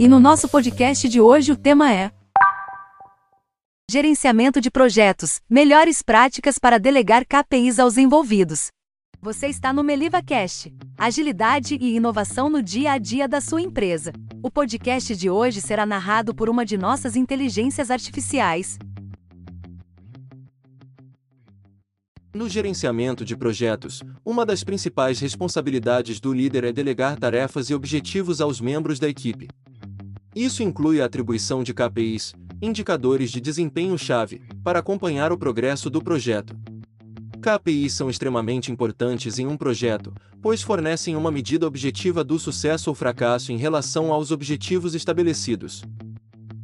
E no nosso podcast de hoje o tema é Gerenciamento de projetos, melhores práticas para delegar KPIs aos envolvidos. Você está no Meliva Cast, agilidade e inovação no dia a dia da sua empresa. O podcast de hoje será narrado por uma de nossas inteligências artificiais. No gerenciamento de projetos, uma das principais responsabilidades do líder é delegar tarefas e objetivos aos membros da equipe. Isso inclui a atribuição de KPIs, indicadores de desempenho-chave, para acompanhar o progresso do projeto. KPIs são extremamente importantes em um projeto, pois fornecem uma medida objetiva do sucesso ou fracasso em relação aos objetivos estabelecidos.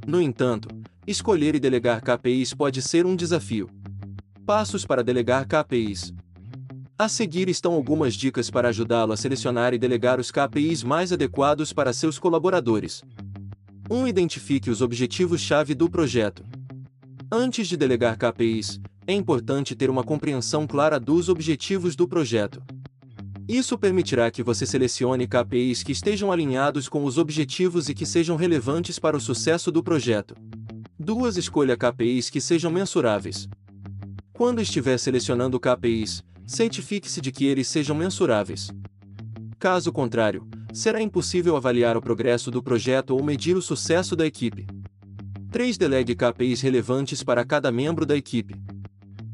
No entanto, escolher e delegar KPIs pode ser um desafio. Passos para delegar KPIs. A seguir estão algumas dicas para ajudá-lo a selecionar e delegar os KPIs mais adequados para seus colaboradores. 1. Identifique os objetivos-chave do projeto. Antes de delegar KPIs, é importante ter uma compreensão clara dos objetivos do projeto. Isso permitirá que você selecione KPIs que estejam alinhados com os objetivos e que sejam relevantes para o sucesso do projeto. 2. Escolha KPIs que sejam mensuráveis. Quando estiver selecionando KPIs, certifique-se de que eles sejam mensuráveis. Caso contrário, será impossível avaliar o progresso do projeto ou medir o sucesso da equipe. 3. Delegue KPIs relevantes para cada membro da equipe.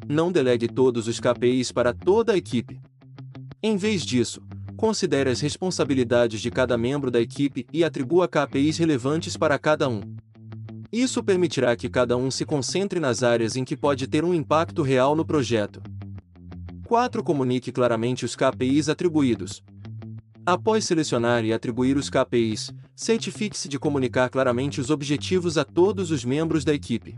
Não delegue todos os KPIs para toda a equipe. Em vez disso, considere as responsabilidades de cada membro da equipe e atribua KPIs relevantes para cada um. Isso permitirá que cada um se concentre nas áreas em que pode ter um impacto real no projeto. 4. Comunique claramente os KPIs atribuídos. Após selecionar e atribuir os KPIs, certifique-se de comunicar claramente os objetivos a todos os membros da equipe.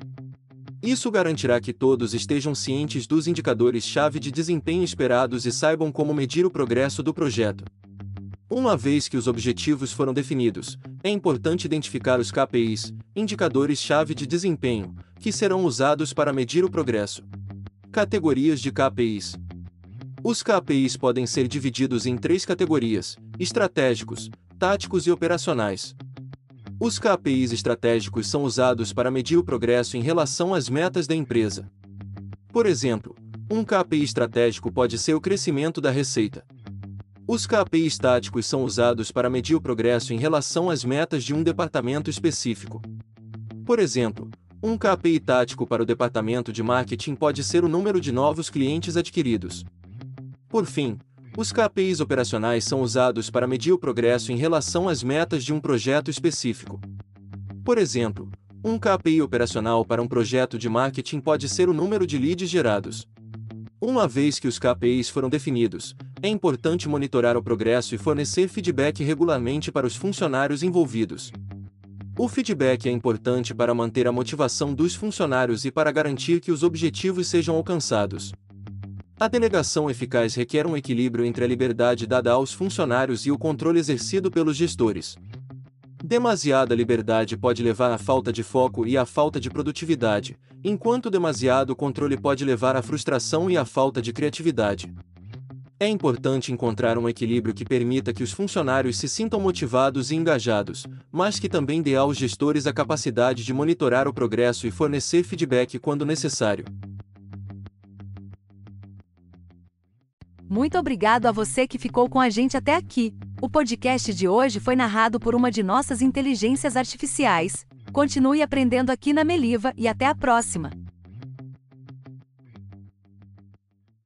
Isso garantirá que todos estejam cientes dos indicadores-chave de desempenho esperados e saibam como medir o progresso do projeto. Uma vez que os objetivos foram definidos, é importante identificar os KPIs, indicadores-chave de desempenho, que serão usados para medir o progresso. Categorias de KPIs os KPIs podem ser divididos em três categorias: estratégicos, táticos e operacionais. Os KPIs estratégicos são usados para medir o progresso em relação às metas da empresa. Por exemplo, um KPI estratégico pode ser o crescimento da receita. Os KPIs táticos são usados para medir o progresso em relação às metas de um departamento específico. Por exemplo, um KPI tático para o departamento de marketing pode ser o número de novos clientes adquiridos. Por fim, os KPIs operacionais são usados para medir o progresso em relação às metas de um projeto específico. Por exemplo, um KPI operacional para um projeto de marketing pode ser o número de leads gerados. Uma vez que os KPIs foram definidos, é importante monitorar o progresso e fornecer feedback regularmente para os funcionários envolvidos. O feedback é importante para manter a motivação dos funcionários e para garantir que os objetivos sejam alcançados. A delegação eficaz requer um equilíbrio entre a liberdade dada aos funcionários e o controle exercido pelos gestores. Demasiada liberdade pode levar à falta de foco e à falta de produtividade, enquanto demasiado controle pode levar à frustração e à falta de criatividade. É importante encontrar um equilíbrio que permita que os funcionários se sintam motivados e engajados, mas que também dê aos gestores a capacidade de monitorar o progresso e fornecer feedback quando necessário. Muito obrigado a você que ficou com a gente até aqui. O podcast de hoje foi narrado por uma de nossas inteligências artificiais. Continue aprendendo aqui na Meliva e até a próxima!